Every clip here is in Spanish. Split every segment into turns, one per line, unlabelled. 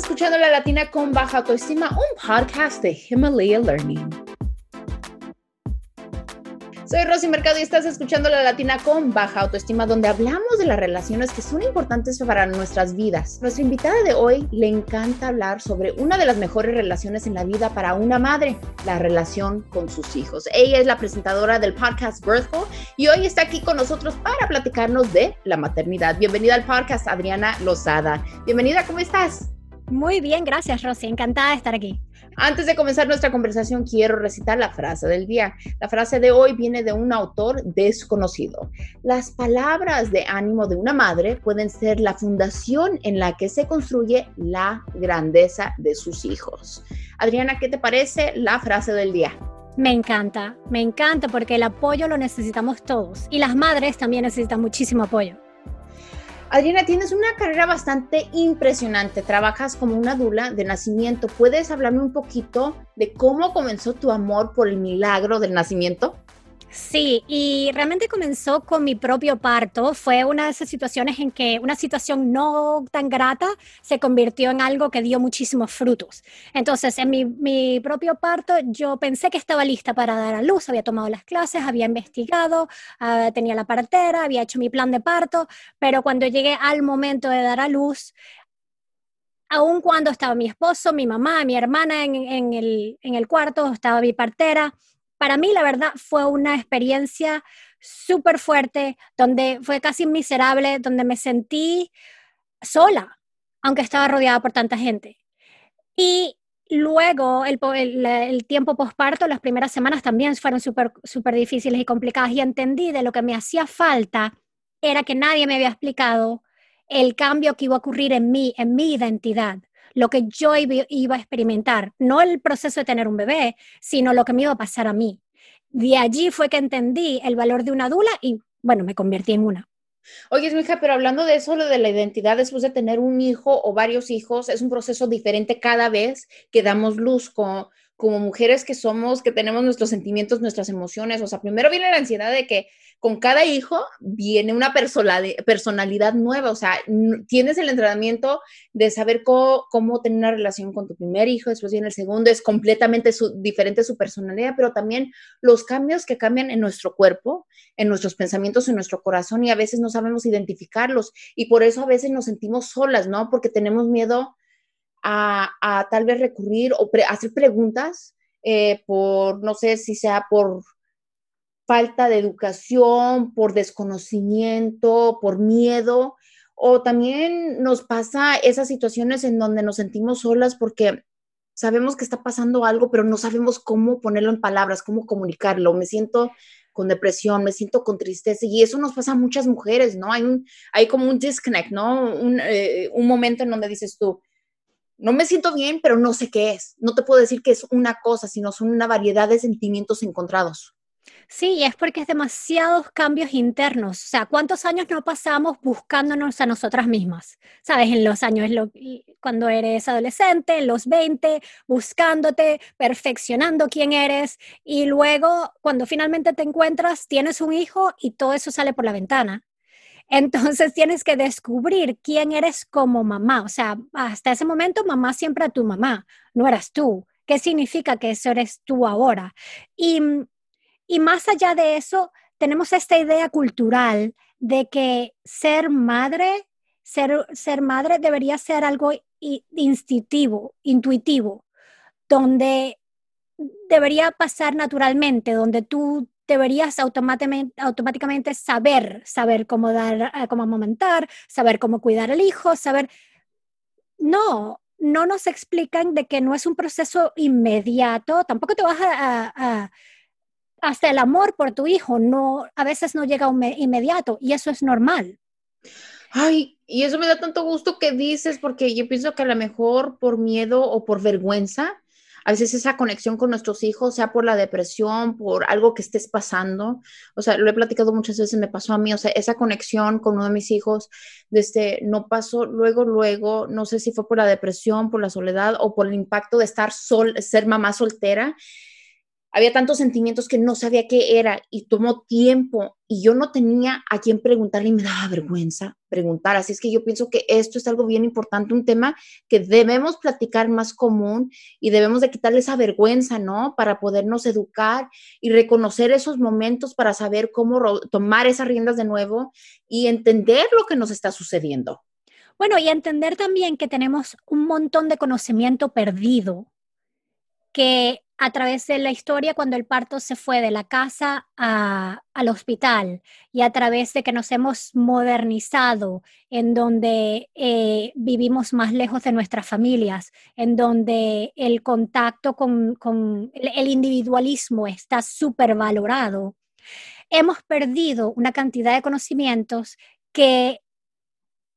escuchando La Latina con Baja Autoestima, un podcast de Himalaya Learning. Soy Rosy Mercado y estás escuchando La Latina con Baja Autoestima, donde hablamos de las relaciones que son importantes para nuestras vidas. Nuestra invitada de hoy le encanta hablar sobre una de las mejores relaciones en la vida para una madre, la relación con sus hijos. Ella es la presentadora del podcast Birthful y hoy está aquí con nosotros para platicarnos de la maternidad. Bienvenida al podcast, Adriana Lozada. Bienvenida, ¿cómo estás?
Muy bien, gracias Rosy, encantada de estar aquí.
Antes de comenzar nuestra conversación, quiero recitar la frase del día. La frase de hoy viene de un autor desconocido. Las palabras de ánimo de una madre pueden ser la fundación en la que se construye la grandeza de sus hijos. Adriana, ¿qué te parece la frase del día?
Me encanta, me encanta porque el apoyo lo necesitamos todos y las madres también necesitan muchísimo apoyo.
Adriana, tienes una carrera bastante impresionante. Trabajas como una dula de nacimiento. ¿Puedes hablarme un poquito de cómo comenzó tu amor por el milagro del nacimiento?
Sí, y realmente comenzó con mi propio parto. Fue una de esas situaciones en que una situación no tan grata se convirtió en algo que dio muchísimos frutos. Entonces, en mi, propio parto, yo pensé que estaba lista para dar a luz, había tomado las clases, había investigado, ah, tenía la partera, había hecho mi plan de parto, pero cuando llegué al momento de dar a luz, aun cuando estaba mi esposo, mi mamá, mi hermana en, el, en el cuarto, estaba mi partera, para mí, la verdad, fue una experiencia súper fuerte, donde fue casi miserable, donde me sentí sola, aunque estaba rodeada por tanta gente. Y luego, el, el, tiempo posparto, las primeras semanas también fueron súper super difíciles y complicadas y entendí de lo que me hacía falta era que nadie me había explicado el cambio que iba a ocurrir en mí, en mi identidad lo que yo iba a experimentar, no el proceso de tener un bebé, sino lo que me iba a pasar a mí. De allí fue que entendí el valor de una dula y, bueno, me convertí en una.
Oye, hija, pero hablando de eso, lo de la identidad después de tener un hijo o varios hijos, es un proceso diferente cada vez que damos luz con, como mujeres que somos, que tenemos nuestros sentimientos, nuestras emociones. O sea, primero viene la ansiedad de que con cada hijo viene una personalidad nueva. O sea, tienes el entrenamiento de saber cómo, tener una relación con tu primer hijo, después viene el segundo, es completamente diferente su personalidad, pero también los cambios que cambian en nuestro cuerpo, en nuestros pensamientos, en nuestro corazón y a veces no sabemos identificarlos. Y por eso a veces nos sentimos solas, ¿no? Porque tenemos miedo a, tal vez recurrir o hacer preguntas eh, por, no sé si sea por falta de educación, por desconocimiento, por miedo, o también nos pasa esas situaciones en donde nos sentimos solas porque sabemos que está pasando algo, pero no sabemos cómo ponerlo en palabras, cómo comunicarlo. Me siento con depresión, me siento con tristeza y eso nos pasa a muchas mujeres, ¿no? Hay, un, hay como un disconnect, ¿no? Un, eh, un momento en donde dices tú, no me siento bien, pero no sé qué es. No te puedo decir que es una cosa, sino son una variedad de sentimientos encontrados.
Sí, es porque es demasiados cambios internos. O sea, ¿cuántos años no pasamos buscándonos a nosotras mismas? ¿Sabes? En los años, cuando eres adolescente, en los 20, buscándote, perfeccionando quién eres. Y luego, cuando finalmente te encuentras, tienes un hijo y todo eso sale por la ventana. Entonces tienes que descubrir quién eres como mamá. O sea, hasta ese momento mamá siempre era tu mamá, no eras tú. ¿Qué significa que eso eres tú ahora? Y, y más allá de eso, tenemos esta idea cultural de que ser madre, ser, ser madre debería ser algo instintivo, intuitivo, donde debería pasar naturalmente, donde tú deberías automáticamente, automáticamente saber, saber cómo dar, eh, cómo amamentar, saber cómo cuidar al hijo, saber... No, no nos explican de que no es un proceso inmediato, tampoco te vas a, hasta el amor por tu hijo, no, a veces no llega inmediato y eso es normal.
Ay, y eso me da tanto gusto que dices, porque yo pienso que a lo mejor por miedo o por vergüenza, a veces esa conexión con nuestros hijos, sea por la depresión, por algo que estés pasando, o sea, lo he platicado muchas veces, me pasó a mí, o sea, esa conexión con uno de mis hijos, desde no pasó luego, luego, no sé si fue por la depresión, por la soledad o por el impacto de estar sol, ser mamá soltera. Había tantos sentimientos que no sabía qué era y tomó tiempo y yo no tenía a quién preguntarle y me daba vergüenza preguntar. Así es que yo pienso que esto es algo bien importante, un tema que debemos platicar más común y debemos de quitarle esa vergüenza, ¿no? Para podernos educar y reconocer esos momentos para saber cómo tomar esas riendas de nuevo y entender lo que nos está sucediendo.
Bueno, y entender también que tenemos un montón de conocimiento perdido que a través de la historia cuando el parto se fue de la casa al hospital y a través de que nos hemos modernizado, en donde eh, vivimos más lejos de nuestras familias, en donde el contacto con, el, individualismo está súper valorado, hemos perdido una cantidad de conocimientos que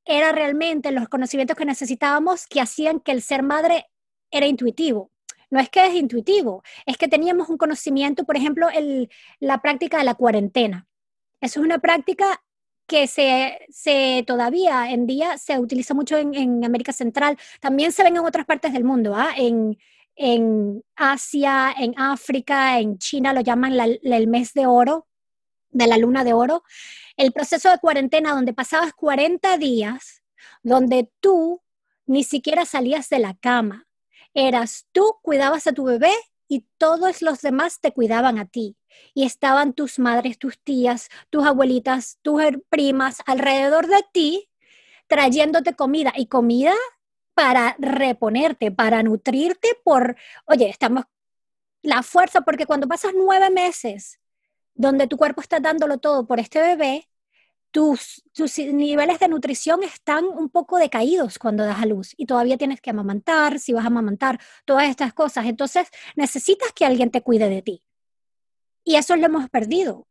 era realmente los conocimientos que necesitábamos que hacían que el ser madre era intuitivo no es que es intuitivo, es que teníamos un conocimiento, por ejemplo, el, la práctica de la cuarentena. Eso es una práctica que se, se, todavía en día se utiliza mucho en, América Central, también se ven en otras partes del mundo, ¿ah? en, en, Asia, en África, en China lo llaman el mes de oro, de la luna de oro. El proceso de cuarentena donde pasabas 40 días, donde tú ni siquiera salías de la cama, eras tú, cuidabas a tu bebé y todos los demás te cuidaban a ti. Y estaban tus madres, tus tías, tus abuelitas, tus primas alrededor de ti trayéndote comida y comida para reponerte, para nutrirte por, oye, estamos la fuerza, porque cuando pasas nueve meses donde tu cuerpo está dándolo todo por este bebé, tus, niveles de nutrición están un poco decaídos cuando das a luz y todavía tienes que amamantar, si vas a amamantar, todas estas cosas. Entonces necesitas que alguien te cuide de ti. Y eso lo hemos perdido.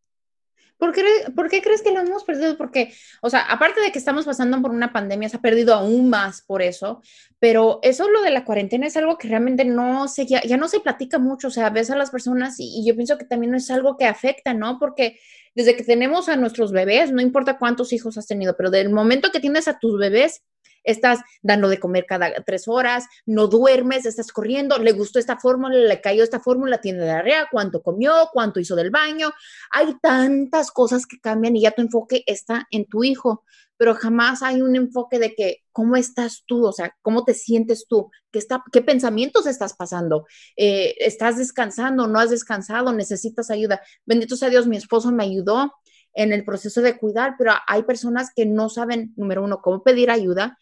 ¿Por qué, ¿Por qué, crees que lo hemos perdido? Porque, o sea, aparte de que estamos pasando por una pandemia, se ha perdido aún más por eso, pero eso lo de la cuarentena es algo que realmente no se, ya, no se platica mucho, o sea, ves a las personas y, y, yo pienso que también es algo que afecta, ¿no? Porque desde que tenemos a nuestros bebés, no importa cuántos hijos has tenido, pero del momento que tienes a tus bebés, estás dando de comer cada tres horas, no duermes, estás corriendo, le gustó esta fórmula, le cayó esta fórmula, tiene diarrea, cuánto comió, cuánto hizo del baño. Hay tantas cosas que cambian y ya tu enfoque está en tu hijo, pero jamás hay un enfoque de que cómo estás tú, o sea, cómo te sientes tú, qué, está, qué pensamientos estás pasando, eh, estás descansando, no has descansado, necesitas ayuda. Bendito sea Dios, mi esposo me ayudó en el proceso de cuidar, pero hay personas que no saben, número uno, cómo pedir ayuda,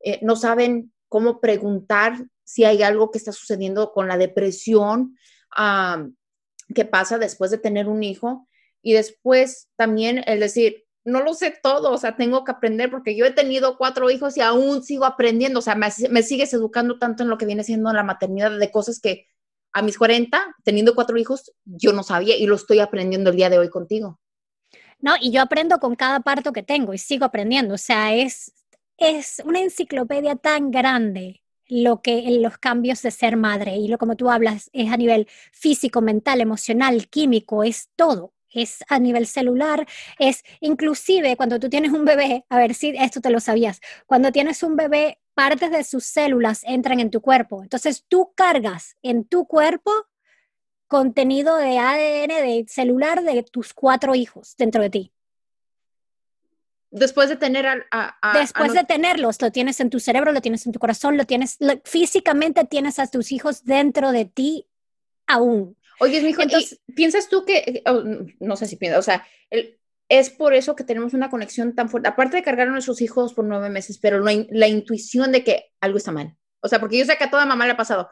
eh, no saben cómo preguntar si hay algo que está sucediendo con la depresión que pasa después de tener un hijo. Y después también el decir, no lo sé todo, o sea, tengo que aprender porque yo he tenido cuatro hijos y aún sigo aprendiendo, o sea, me, me sigues educando tanto en lo que viene siendo la maternidad de cosas que a mis 40, teniendo cuatro hijos, yo no sabía y lo estoy aprendiendo el día de hoy contigo.
No, y yo aprendo con cada parto que tengo y sigo aprendiendo, o sea, es es una enciclopedia tan grande lo que los cambios de ser madre y lo como tú hablas es a nivel físico, mental, emocional, químico, es todo. Es a nivel celular, es inclusive cuando tú tienes un bebé, a ver si esto te lo sabías, cuando tienes un bebé, partes de sus células entran en tu cuerpo. Entonces tú cargas en tu cuerpo contenido de ADN de celular de tus cuatro hijos dentro de ti.
Después de tener a...
Después de tenerlos, lo tienes en tu cerebro, lo tienes en tu corazón, lo tienes, físicamente tienes a tus hijos dentro de ti aún.
Oye, mi hijo, Entonces, ¿piensas tú que, oh, no sé si piensas, o sea, es por eso que tenemos una conexión tan fuerte, aparte de cargar a nuestros hijos por nueve meses, pero la, la intuición de que algo está mal. O sea, porque yo sé que a toda mamá le ha pasado,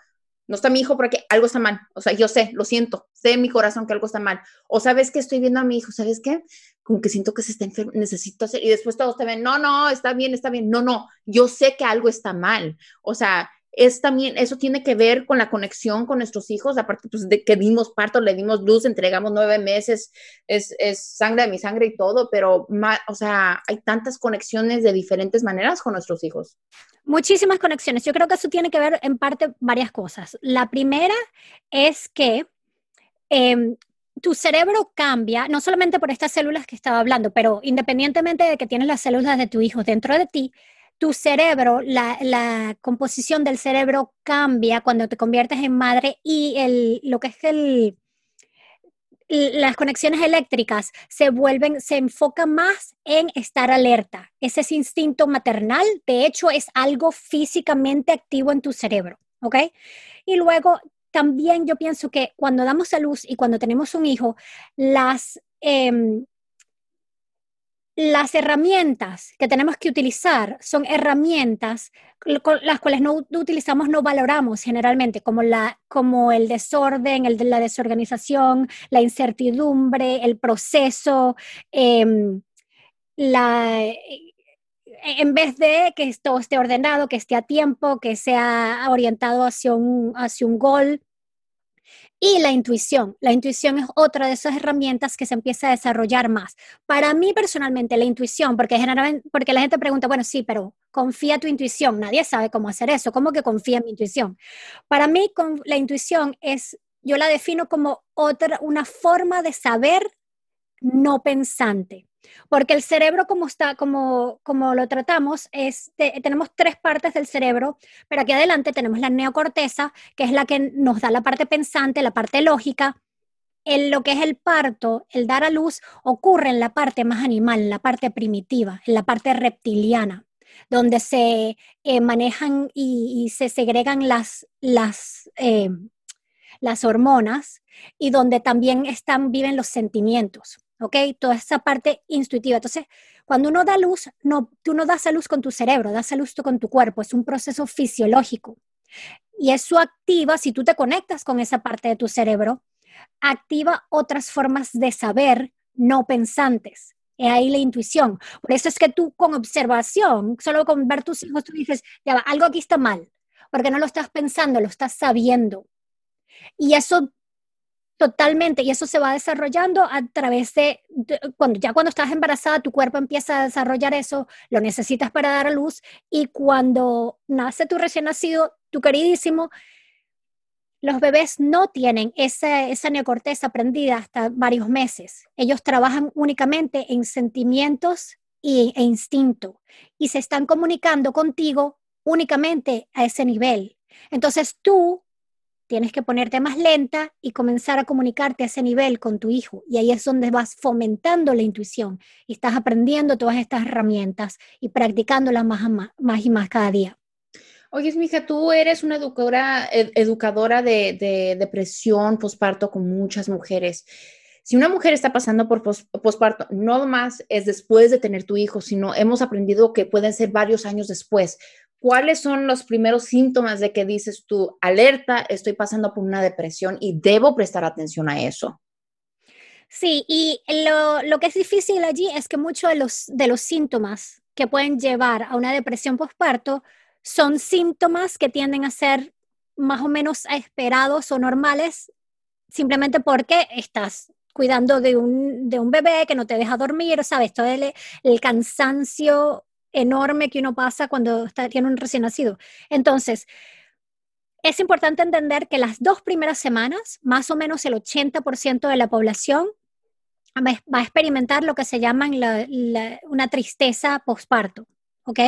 no está mi hijo porque algo está mal. O sea, yo sé, lo siento, sé en mi corazón que algo está mal. O sabes que estoy viendo a mi hijo, ¿sabes qué? Como que siento que se está enfermo, necesito hacer. Y después todos te ven, no, no, está bien, está bien. No, no, yo sé que algo está mal. O sea, es también, eso tiene que ver con la conexión con nuestros hijos, aparte pues, de que dimos parto, le dimos luz, entregamos nueve meses, es, sangre de mi sangre y todo, pero, o sea, hay tantas conexiones de diferentes maneras con nuestros hijos.
Muchísimas conexiones. Yo creo que eso tiene que ver en parte varias cosas. La primera es que em, tu cerebro cambia, no solamente por estas células que estaba hablando, pero independientemente de que tienes las células de tu hijo dentro de ti, tu cerebro, la, composición del cerebro cambia cuando te conviertes en madre y el, lo que es el, las conexiones eléctricas se vuelven, se enfocan más en estar alerta. Ese es instinto maternal, de hecho, es algo físicamente activo en tu cerebro, ¿ok? Y luego también yo pienso que cuando damos a luz y cuando tenemos un hijo, las, em, las herramientas que tenemos que utilizar son herramientas las cuales no utilizamos, no valoramos generalmente, como, la, como el desorden, el, la desorganización, la incertidumbre, el proceso, em, la, en vez de que todo esté ordenado, que esté a tiempo, que sea orientado hacia un, hacia un gol, y la intuición. La intuición es otra de esas herramientas que se empieza a desarrollar más. Para mí personalmente, la intuición, porque generalmente, porque la gente pregunta, bueno, sí, pero confía tu intuición. Nadie sabe cómo hacer eso. ¿Cómo que confía en mi intuición? Para mí, con, la intuición es, yo la defino como otra, una forma de saber no pensante. Porque el cerebro, como, está, como, como lo tratamos, es, tenemos tres partes del cerebro, pero aquí adelante tenemos la neocorteza, que es la que nos da la parte pensante, la parte lógica. En lo que es el parto, el dar a luz, ocurre en la parte más animal, en la parte primitiva, en la parte reptiliana, donde se eh, manejan y, se segregan las, las, eh, las hormonas y donde también están, viven los sentimientos. ¿Ok? Toda esa parte intuitiva. Entonces, cuando uno da luz, no, tú no das a luz con tu cerebro, das a luz con tu cuerpo, es un proceso fisiológico. Y eso activa, si tú te conectas con esa parte de tu cerebro, activa otras formas de saber no pensantes. Es ahí la intuición. Por eso es que tú con observación, solo con ver tus hijos, tú dices, ya va, algo aquí está mal, porque no lo estás pensando, lo estás sabiendo. Y eso Totalmente, y eso se va desarrollando a través de, cuando ya cuando estás embarazada, tu cuerpo empieza a desarrollar eso, lo necesitas para dar a luz, y cuando nace tu recién nacido, tu queridísimo, los bebés no tienen esa, esa neocorteza aprendida hasta varios meses. Ellos trabajan únicamente en sentimientos y, e instinto, y se están comunicando contigo únicamente a ese nivel. Entonces tú tienes que ponerte más lenta y comenzar a comunicarte a ese nivel con tu hijo. Y ahí es donde vas fomentando la intuición y estás aprendiendo todas estas herramientas y practicándolas más, más, más y más cada día.
Oye, mija, tú eres una educadora, educadora de, de depresión posparto con muchas mujeres. Si una mujer está pasando por posparto, no más es después de tener tu hijo, sino hemos aprendido que pueden ser varios años después. ¿Cuáles son los primeros síntomas de que dices tú, alerta, estoy pasando por una depresión y debo prestar atención a eso?
Sí, y lo, que es difícil allí es que muchos de los, de los síntomas que pueden llevar a una depresión postparto son síntomas que tienden a ser más o menos esperados o normales simplemente porque estás cuidando de un, de un bebé que no te deja dormir, ¿sabes? Todo el, el cansancio enorme que uno pasa cuando tiene un recién nacido. Entonces, es importante entender que las dos primeras semanas, más o menos el 80% de la población va a experimentar lo que se llama una tristeza postparto, ¿ok?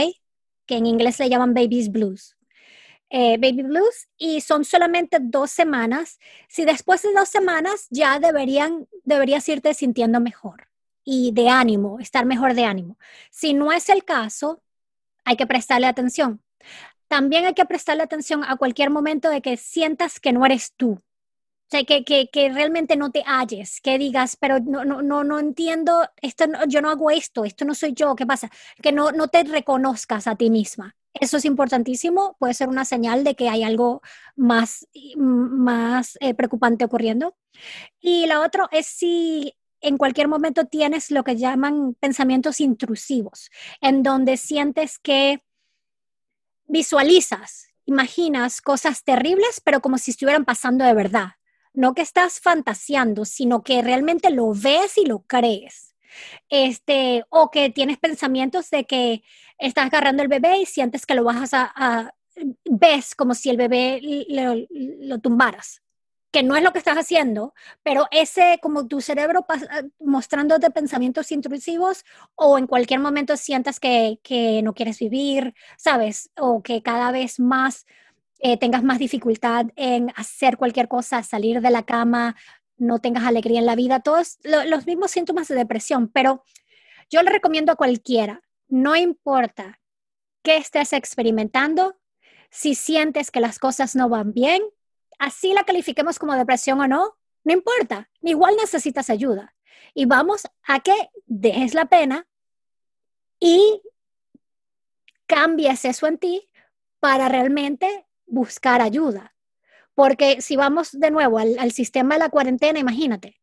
Que en inglés le llaman baby's blues. Eh, baby blues y son solamente dos semanas. Si después de dos semanas ya deberían, deberías irte sintiendo mejor y de ánimo, estar mejor de ánimo. Si no es el caso, hay que prestarle atención. También hay que prestarle atención a cualquier momento de que sientas que no eres tú. O sea, que, que, que realmente no te halles, que digas, pero no, no, no, no entiendo, esto yo no hago esto, esto no soy yo, ¿qué pasa? Que no, no te reconozcas a ti misma. Eso es importantísimo, puede ser una señal de que hay algo más, más eh, preocupante ocurriendo. Y la otra es si en cualquier momento tienes lo que llaman pensamientos intrusivos, en donde sientes que visualizas, imaginas cosas terribles, pero como si estuvieran pasando de verdad. No que estás fantaseando, sino que realmente lo ves y lo crees. Este, o que tienes pensamientos de que estás agarrando el bebé y sientes que lo vas a, ves como si el bebé lo tumbaras que no es lo que estás haciendo, pero ese como tu cerebro mostrándote pensamientos intrusivos o en cualquier momento sientas que, que no quieres vivir, ¿sabes? O que cada vez más eh, tengas más dificultad en hacer cualquier cosa, salir de la cama, no tengas alegría en la vida, todos los mismos síntomas de depresión, pero yo le recomiendo a cualquiera, no importa qué estés experimentando, si sientes que las cosas no van bien, así la califiquemos como depresión o no, no importa, igual necesitas ayuda. Y vamos a que dejes la pena y cambies eso en ti para realmente buscar ayuda. Porque si vamos de nuevo al, al, sistema de la cuarentena, imagínate,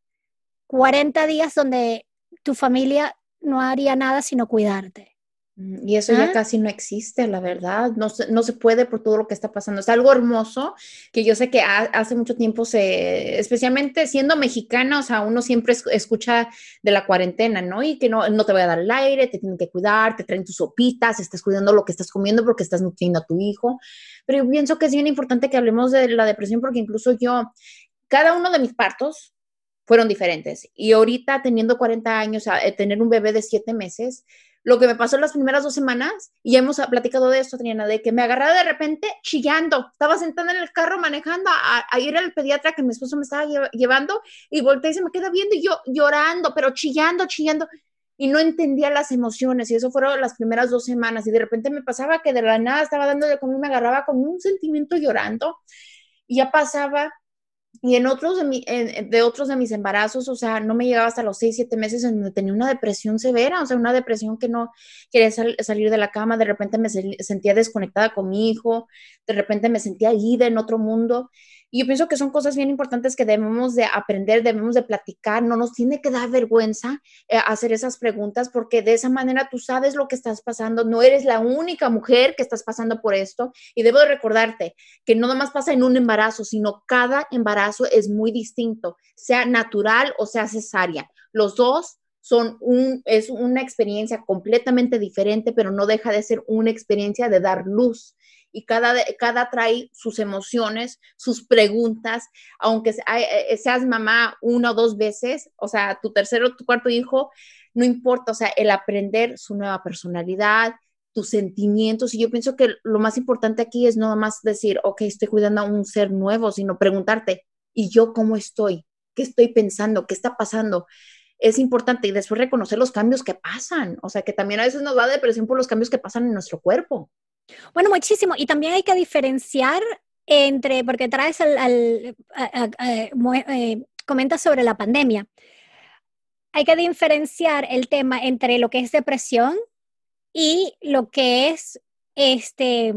40 días donde tu familia no haría nada sino cuidarte.
Mm, y eso ya ¿Ah? casi no existe, la verdad. No se, no se puede por todo lo que está pasando. Es algo hermoso que yo sé que hace mucho tiempo se, especialmente siendo mexicana, o sea, uno siempre escucha de la cuarentena, ¿no? Y que no, no te voy a dar el aire, te tienen que cuidar, te traen tus sopitas, estás cuidando lo que estás comiendo porque estás nutriendo a tu hijo. Pero yo pienso que es bien importante que hablemos de la depresión porque incluso yo, cada uno de mis partos, fueron diferentes. Y ahorita teniendo 40 años, a, tener un bebé de 7 meses, lo que me pasó las primeras dos semanas, y ya hemos platicado de esto, Triana, de que me agarraba de repente chillando. Estaba sentada en el carro manejando a, ir al pediatra que mi esposo me estaba llevando y volteé y se me queda viendo y yo llorando, pero chillando, chillando. Y no entendía las emociones y eso fueron las primeras dos semanas y de repente me pasaba que de la nada estaba dando de comer, me agarraba con un sentimiento llorando y ya pasaba y en otros de, mi, de otros de mis embarazos, o sea, no me llegaba hasta los seis, siete meses en donde tenía una depresión severa, o sea, una depresión que no quería salir de la cama, de repente me sentía desconectada con mi hijo, de repente me sentía ida en otro mundo. Y yo pienso que son cosas bien importantes que debemos de aprender, debemos de platicar, no nos tiene que dar vergüenza eh, hacer esas preguntas porque de esa manera tú sabes lo que estás pasando, no eres la única mujer que estás pasando por esto y debo de recordarte que no nomás pasa en un embarazo, sino cada embarazo es muy distinto, sea natural o sea cesárea. Los dos son un, es una experiencia completamente diferente, pero no deja de ser una experiencia de dar luz y cada, cada trae sus emociones, sus preguntas, aunque eh, eh, seas mamá una o dos veces, o sea, tu tercero o tu cuarto hijo, no importa, o sea, el aprender su nueva personalidad, tus sentimientos. Y yo pienso que lo más importante aquí es no más decir, ok, estoy cuidando a un ser nuevo, sino preguntarte, ¿y yo cómo estoy? ¿Qué estoy pensando? ¿Qué está pasando? Es importante y después reconocer los cambios que pasan. O sea, que también a veces nos da depresión por los cambios que pasan en nuestro cuerpo.
Bueno, muchísimo. Y también hay que diferenciar entre, porque traes al, al eh, comentas sobre la pandemia. Hay que diferenciar el tema entre lo que es depresión y lo que es este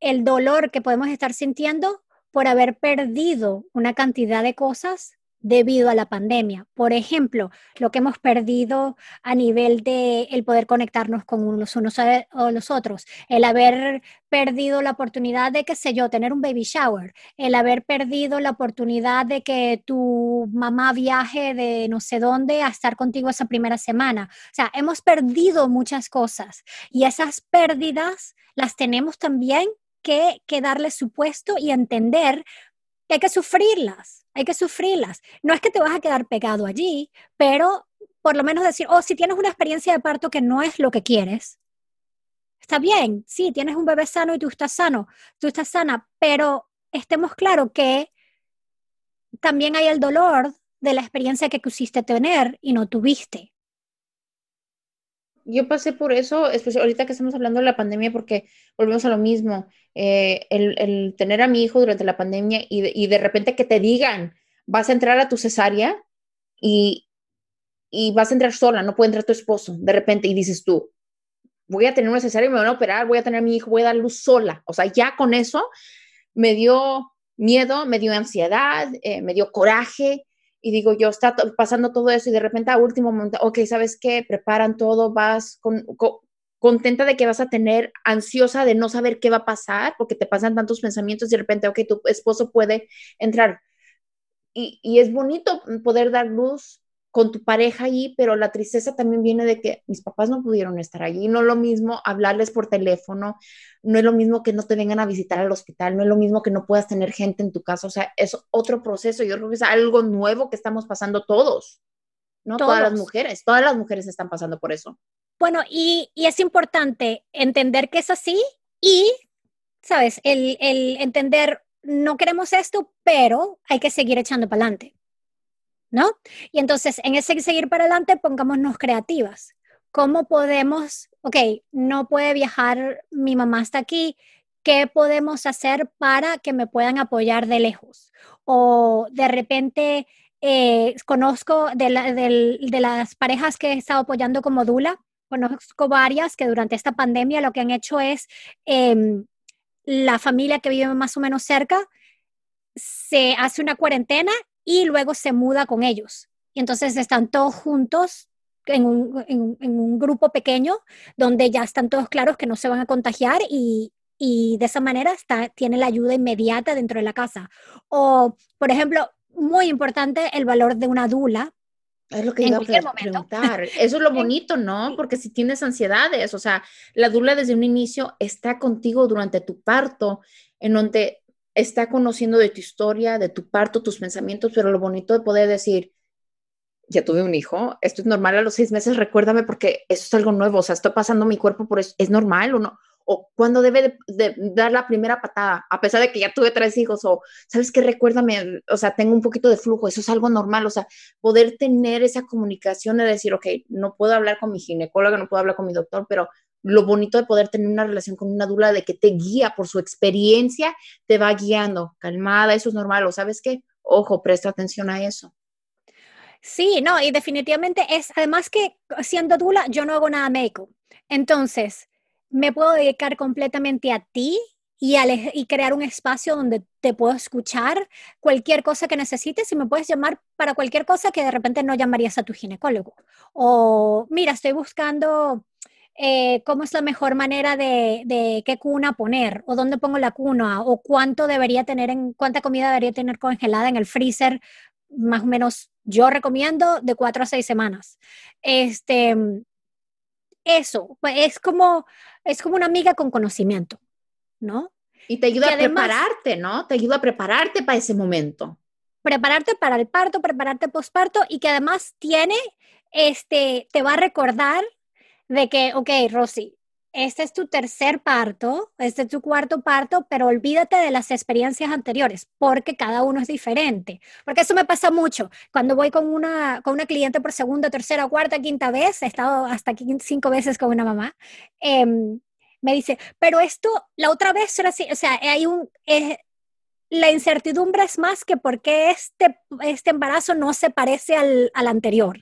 el dolor que podemos estar sintiendo por haber perdido una cantidad de cosas debido a la pandemia. Por ejemplo, lo que hemos perdido a nivel de el poder conectarnos con los unos o los otros, el haber perdido la oportunidad de, qué sé yo, tener un baby shower, el haber perdido la oportunidad de que tu mamá viaje de no sé dónde a estar contigo esa primera semana. O sea, hemos perdido muchas cosas y esas pérdidas las tenemos también que, que darle su puesto y entender hay que sufrirlas hay que sufrirlas. No es que te vas a quedar pegado allí, pero por lo menos decir, oh, si tienes una experiencia de parto que no es lo que quieres, está bien, sí, tienes un bebé sano y tú estás sano, tú estás sana, pero estemos claros que también hay el dolor de la experiencia que quisiste tener y no tuviste
yo pasé por eso, ahorita que estamos hablando de la pandemia, porque volvemos a lo mismo, eh, el, tener a mi hijo durante la pandemia y de, repente que te digan, vas a entrar a tu cesárea y, vas a entrar sola, no puede entrar tu esposo, de repente, y dices tú, voy a tener una cesárea me van a operar, voy a tener a mi hijo, voy a dar luz sola. O sea, ya con eso me dio miedo, me dio ansiedad, eh, me dio coraje, y digo yo, está pasando todo eso y de repente a último momento, ok, ¿sabes qué? Preparan todo, vas con, contenta de que vas a tener, ansiosa de no saber qué va a pasar, porque te pasan tantos pensamientos y de repente, ok, tu esposo puede entrar. Y, y es bonito poder dar luz con tu pareja ahí, pero la tristeza también viene de que mis papás no pudieron estar allí. No es lo mismo hablarles por teléfono, no es lo mismo que no te vengan a visitar al hospital, no es lo mismo que no puedas tener gente en tu casa. O sea, es otro proceso. Yo creo que es algo nuevo que estamos pasando todos, ¿no? Todas las mujeres, todas las mujeres están pasando por eso.
Bueno, y, y es importante entender que es así y, ¿sabes? El, el entender, no queremos esto, pero hay que seguir echando para adelante. ¿No? Y entonces, en ese seguir para adelante, pongámonos creativas. ¿Cómo podemos, ok, no puede viajar mi mamá hasta aquí, ¿qué podemos hacer para que me puedan apoyar de lejos? O de repente eh, conozco de, las parejas que he estado apoyando como Dula, conozco varias que durante esta pandemia lo que han hecho es em, la familia que vive más o menos cerca se hace una cuarentena y luego se muda con ellos. Y entonces están todos juntos en un, grupo pequeño donde ya están todos claros que no se van a contagiar y, de esa manera está, tiene la ayuda inmediata dentro de la casa. O, por ejemplo, muy importante el valor de una dula.
Es lo que iba a preguntar. Eso es lo bonito, ¿no? Porque si tienes ansiedades, o sea, la dula desde un inicio está contigo durante tu parto, en donde está conociendo de tu historia, de tu parto, tus pensamientos, pero lo bonito de poder decir, ya tuve un hijo, esto es normal a los seis meses, recuérdame porque eso es algo nuevo, o sea, estoy pasando mi cuerpo por eso, ¿es normal o no? O cuando debe de, dar la primera patada, a pesar de que ya tuve tres hijos, o sabes que recuérdame, o sea, tengo un poquito de flujo, eso es algo normal, o sea, poder tener esa comunicación de decir, ok, no puedo hablar con mi ginecóloga, no puedo hablar con mi doctor, pero lo bonito de poder tener una relación con una dula de que te guía por su experiencia, te va guiando, calmada, eso es normal, o sabes qué, ojo, presta atención a eso.
Sí, no, y definitivamente es, además que siendo dula, yo no hago nada médico. Entonces, me puedo dedicar completamente a ti y, y crear un espacio donde te puedo escuchar cualquier cosa que necesites y me puedes llamar para cualquier cosa que de repente no llamarías a tu ginecólogo. O, mira, estoy buscando eh, cómo es la mejor manera de, de, qué cuna poner, o dónde pongo la cuna, o cuánto debería tener, en, cuánta comida debería tener congelada en el freezer, más o menos yo recomiendo de cuatro a seis semanas. Este, eso, pues, es como, es como una amiga con conocimiento, ¿no?
Y te ayuda a prepararte, ¿no? Te ayuda a prepararte para ese momento.
Prepararte para el parto, prepararte posparto y que además tiene, este, te va a recordar de que, ok, Rosy, este es tu tercer parto, este es tu cuarto parto, pero olvídate de las experiencias anteriores, porque cada uno es diferente. Porque eso me pasa mucho. Cuando voy con una, con una cliente por segunda, tercera, cuarta, quinta vez, he estado hasta cinco veces con una mamá, em, me dice, pero esto, la otra vez era así, o sea, hay un... La incertidumbre es más que porque este, este embarazo no se parece al, al anterior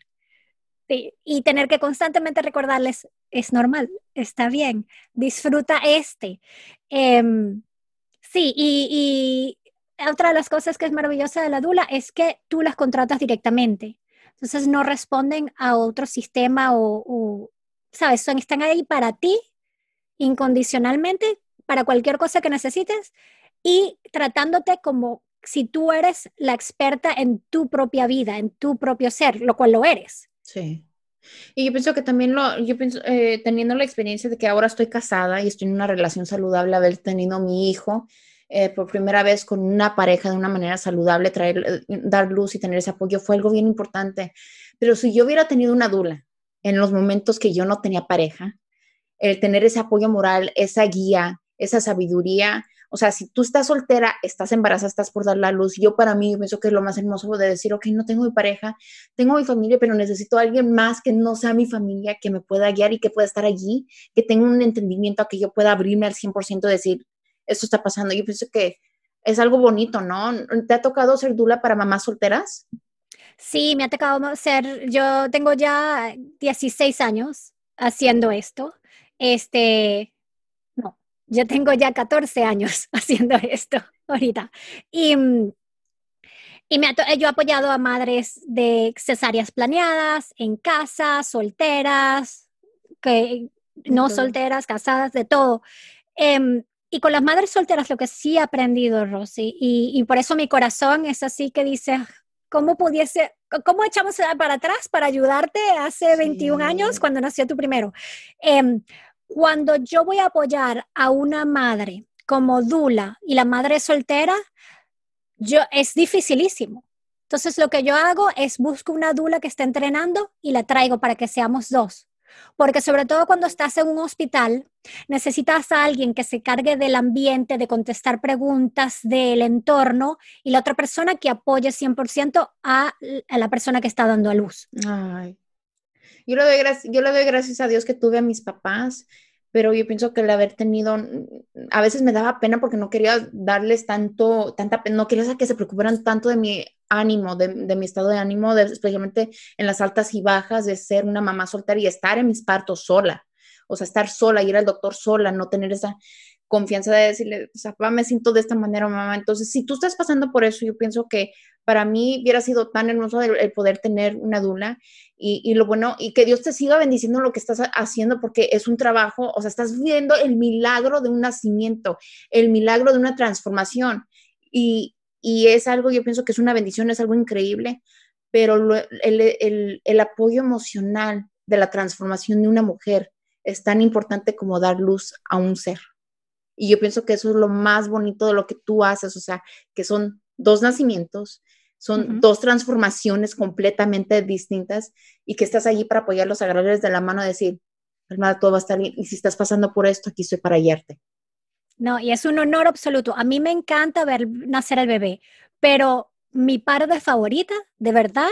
y tener que constantemente recordarles, es normal, está bien, disfruta este. Em, sí, y, otra de las cosas que es maravillosa de la Dula es que tú las contratas directamente. Entonces no responden a otro sistema o, ¿sabes? Son, están ahí para ti incondicionalmente, para cualquier cosa que necesites y tratándote como si tú eres la experta en tu propia vida, en tu propio ser, lo cual lo eres.
Sí. Y yo pienso que también lo, yo pienso, eh, teniendo la experiencia de que ahora estoy casada y estoy en una relación saludable, haber tenido mi hijo eh, por primera vez con una pareja de una manera saludable, traer, dar luz y tener ese apoyo fue algo bien importante. Pero si yo hubiera tenido una dula en los momentos que yo no tenía pareja, el tener ese apoyo moral, esa guía, esa sabiduría, o sea, si tú estás soltera, estás embarazada, estás por dar la luz, yo para mí pienso que es lo más hermoso de decir, ok, no tengo mi pareja, tengo mi familia, pero necesito a alguien más que no sea mi familia, que me pueda guiar y que pueda estar allí, que tenga un entendimiento a que yo pueda abrirme al 100% y decir, esto está pasando. Yo pienso que es algo bonito, ¿no? ¿Te ha tocado ser dula para mamás solteras?
Sí, me ha tocado ser, yo tengo ya 16 años haciendo esto. Este, yo tengo ya 14 años haciendo esto ahorita. Y, y me yo he apoyado a madres de cesáreas planeadas, en casa, solteras, que, no solteras, casadas, de todo. Em, y con las madres solteras lo que sí he aprendido, Rosy, y, y por eso mi corazón es así que dice, ¿cómo pudiese, cómo echamos para atrás para ayudarte hace 21 años cuando nació tu primero? Eh, cuando yo voy a apoyar a una madre como Dula y la madre soltera, yo, es dificilísimo. Entonces lo que yo hago es busco una Dula que esté entrenando y la traigo para que seamos dos. porque sobre todo cuando estás en un hospital, necesitas a alguien que se cargue del ambiente, de contestar preguntas del entorno y la otra persona que apoye 100% a, a la persona que está dando a luz.
Ay. Yo le, doy yo le doy gracias a Dios que tuve a mis papás, pero yo pienso que el haber tenido, a veces me daba pena porque no quería darles tanto, tanta no quería que se preocuparan tanto de mi ánimo, de, mi estado de ánimo, especialmente en las altas y bajas, de ser una mamá soltera y estar en mis partos sola, o sea, estar sola, ir al doctor sola, no tener esa confianza de decirle, o sea, me siento de esta manera, mamá. Entonces, si tú estás pasando por eso, yo pienso que para mí hubiera sido tan hermoso el, poder tener una dula y, y, lo bueno, y que Dios te siga bendiciendo lo que estás haciendo porque es un trabajo, o sea, estás viendo el milagro de un nacimiento, el milagro de una transformación. Y, y es algo, yo pienso que es una bendición, es algo increíble, pero el, el, apoyo emocional de la transformación de una mujer es tan importante como dar luz a un ser. Y yo pienso que eso es lo más bonito de lo que tú haces, o sea, que son dos nacimientos, son dos transformaciones completamente distintas y que estás allí para apoyarlos, agarrarles de la mano decir, hermana, todo va a estar bien. Y si estás pasando por esto, aquí estoy para guiarte.
No, y es un honor absoluto. A mí me encanta ver nacer el bebé, pero mi parte favorita, de verdad,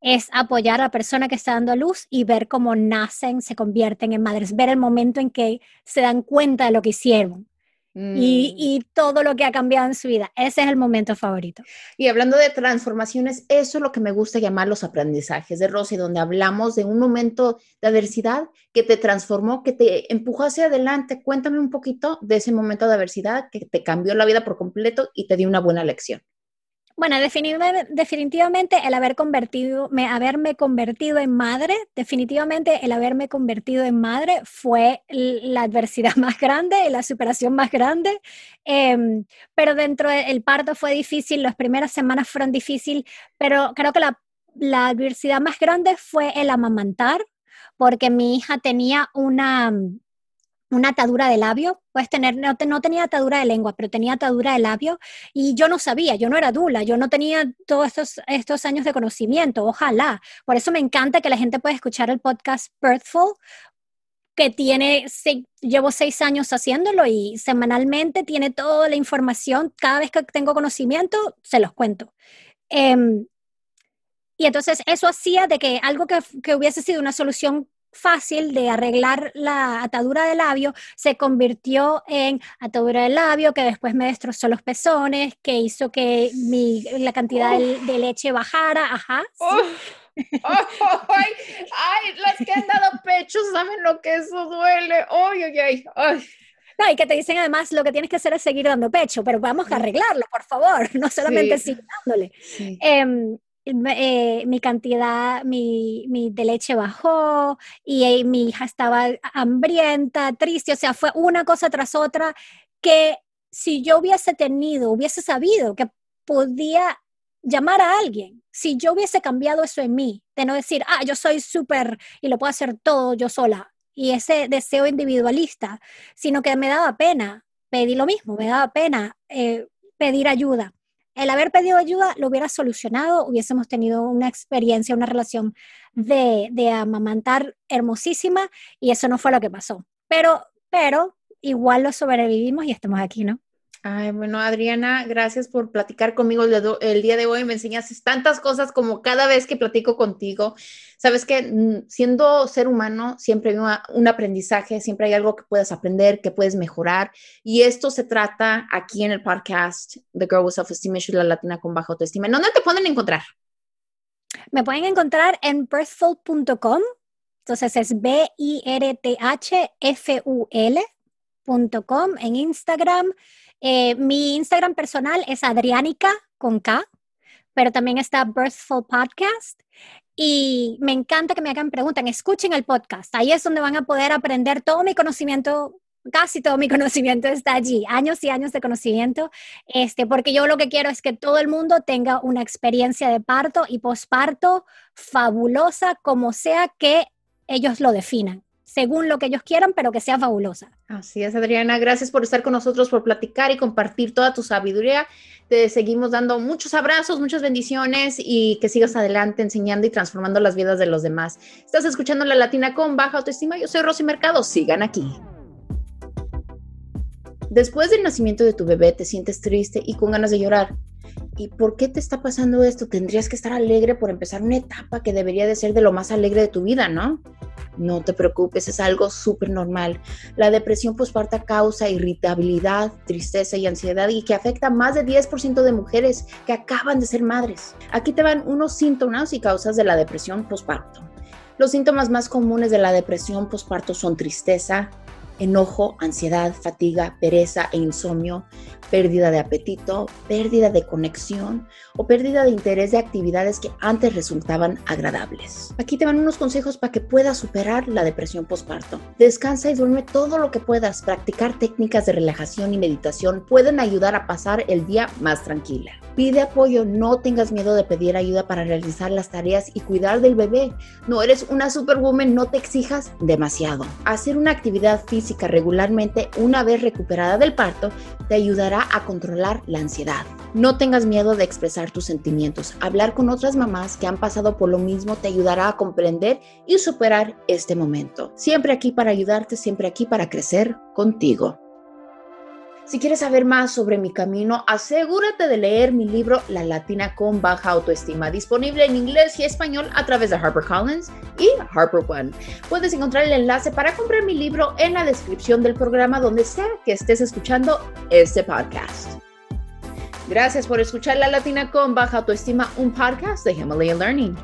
es apoyar a la persona que está dando a luz y ver cómo nacen, se convierten en madres, ver el momento en que se dan cuenta de lo que hicieron. Mm. Y, todo lo que ha cambiado en su vida. Ese es el momento favorito.
Y hablando de transformaciones, eso es lo que me gusta llamar los aprendizajes de Rosy, donde hablamos de un momento de adversidad que te transformó, que te empujó hacia adelante. Cuéntame un poquito de ese momento de adversidad que te cambió la vida por completo y te dio una buena lección.
Bueno, definitivamente el haber convertido, me, haberme convertido en madre, definitivamente el haberme convertido en madre fue la adversidad más grande, la superación más grande, em, pero dentro del parto fue difícil, las primeras semanas fueron difíciles, pero creo que la adversidad más grande fue el amamantar, porque mi hija tenía una, una atadura de labio, puedes tener, no, no, tenía atadura de lengua, pero tenía atadura de labio y yo no sabía, yo no era dula, yo no tenía todos estos, estos años de conocimiento, ojalá. Por eso me encanta que la gente pueda escuchar el podcast Birthful, que tiene, llevo seis años haciéndolo y semanalmente tiene toda la información, cada vez que tengo conocimiento, se los cuento. Em, y entonces eso hacía de que algo que, que hubiese sido una solución fácil de arreglar la atadura de labio se convirtió en atadura de labio que después me destrozó los pezones, que hizo que mi, la cantidad de, leche bajara, ajá.
ay, ay, las que han dado pecho saben lo que eso duele. Ay, ay, ay.
No, y que te dicen además lo que tienes que hacer es seguir dando pecho, pero vamos a arreglarlo, por favor, no solamente seguir dándole. Em, eh, mi cantidad, mi, mi, de leche bajó y eh, mi hija estaba hambrienta, triste, o sea, fue una cosa tras otra que si yo hubiese tenido, hubiese sabido que podía llamar a alguien, si yo hubiese cambiado eso en mí, de no decir, ah, yo soy súper y lo puedo hacer todo yo sola, y ese deseo individualista, sino que me daba pena pedir lo mismo, me daba pena eh, pedir ayuda el haber pedido ayuda lo hubiera solucionado, hubiésemos tenido una experiencia, una relación de, de amamantar hermosísima y eso no fue lo que pasó. Pero, pero igual lo sobrevivimos y estamos aquí, ¿no?
Ay, bueno, Adriana, gracias por platicar conmigo el, día de hoy. Me enseñaste tantas cosas como cada vez que platico contigo. Sabes que mm, siendo ser humano siempre hay un aprendizaje, siempre hay algo que puedes aprender, que puedes mejorar. Y esto se trata aquí en el podcast The Girl with Self-Esteem la latina con baja autoestima. ¿Dónde te pueden encontrar?
Me pueden encontrar en birthful.com. Entonces es B-I-R-T-H-F-U-L.com en Instagram. Eh, mi Instagram personal es Adriánica con K, pero también está Birthful Podcast. Y me encanta que me hagan preguntas, escuchen el podcast. Ahí es donde van a poder aprender todo mi conocimiento casi todo mi conocimiento está allí, años y años de conocimiento, este, porque yo lo que quiero es que todo el mundo tenga una experiencia de parto y posparto fabulosa, como sea que ellos lo definan. Según lo que ellos quieran, pero que sea fabulosa.
Así es, Adriana. Gracias por estar con nosotros, por platicar y compartir toda tu sabiduría. Te seguimos dando muchos abrazos, muchas bendiciones y que sigas adelante enseñando y transformando las vidas de los demás. Estás escuchando La Latina con Baja Autoestima. Yo soy Rosy Mercado. Sigan aquí. Después del nacimiento de tu bebé te sientes triste y con ganas de llorar. ¿Y por qué te está pasando esto? Tendrías que estar alegre por empezar una etapa que debería de ser de lo más alegre de tu vida, ¿no? No te preocupes, es algo súper normal. La depresión postparta causa irritabilidad, tristeza y ansiedad y que afecta a más de 10% de mujeres que acaban de ser madres. Aquí te van unos síntomas y causas de la depresión postparto. Los síntomas más comunes de la depresión postparto son tristeza, enojo, ansiedad, fatiga, pereza e insomnio, pérdida de apetito, pérdida de conexión o pérdida de interés de actividades que antes resultaban agradables. Aquí te van unos consejos para que puedas superar la depresión postparto. Descansa y duerme todo lo que puedas. Practicar técnicas de relajación y meditación pueden ayudar a pasar el día más tranquila. Pide apoyo, no tengas miedo de pedir ayuda para realizar las tareas y cuidar del bebé. No eres una superwoman, no te exijas demasiado. Hacer una actividad regularmente una vez recuperada del parto te ayudará a controlar la ansiedad. No tengas miedo de expresar tus sentimientos. Hablar con otras mamás que han pasado por lo mismo te ayudará a comprender y superar este momento. Siempre aquí para ayudarte, siempre aquí para crecer contigo. Si quieres saber más sobre mi camino, asegúrate de leer mi libro La Latina con Baja Autoestima, disponible en inglés y español a través de HarperCollins y HarperOne. Puedes encontrar el enlace para comprar mi libro en la descripción del programa donde sea que estés escuchando este podcast. Gracias por escuchar La Latina con Baja Autoestima, un podcast de Himalayan Learning.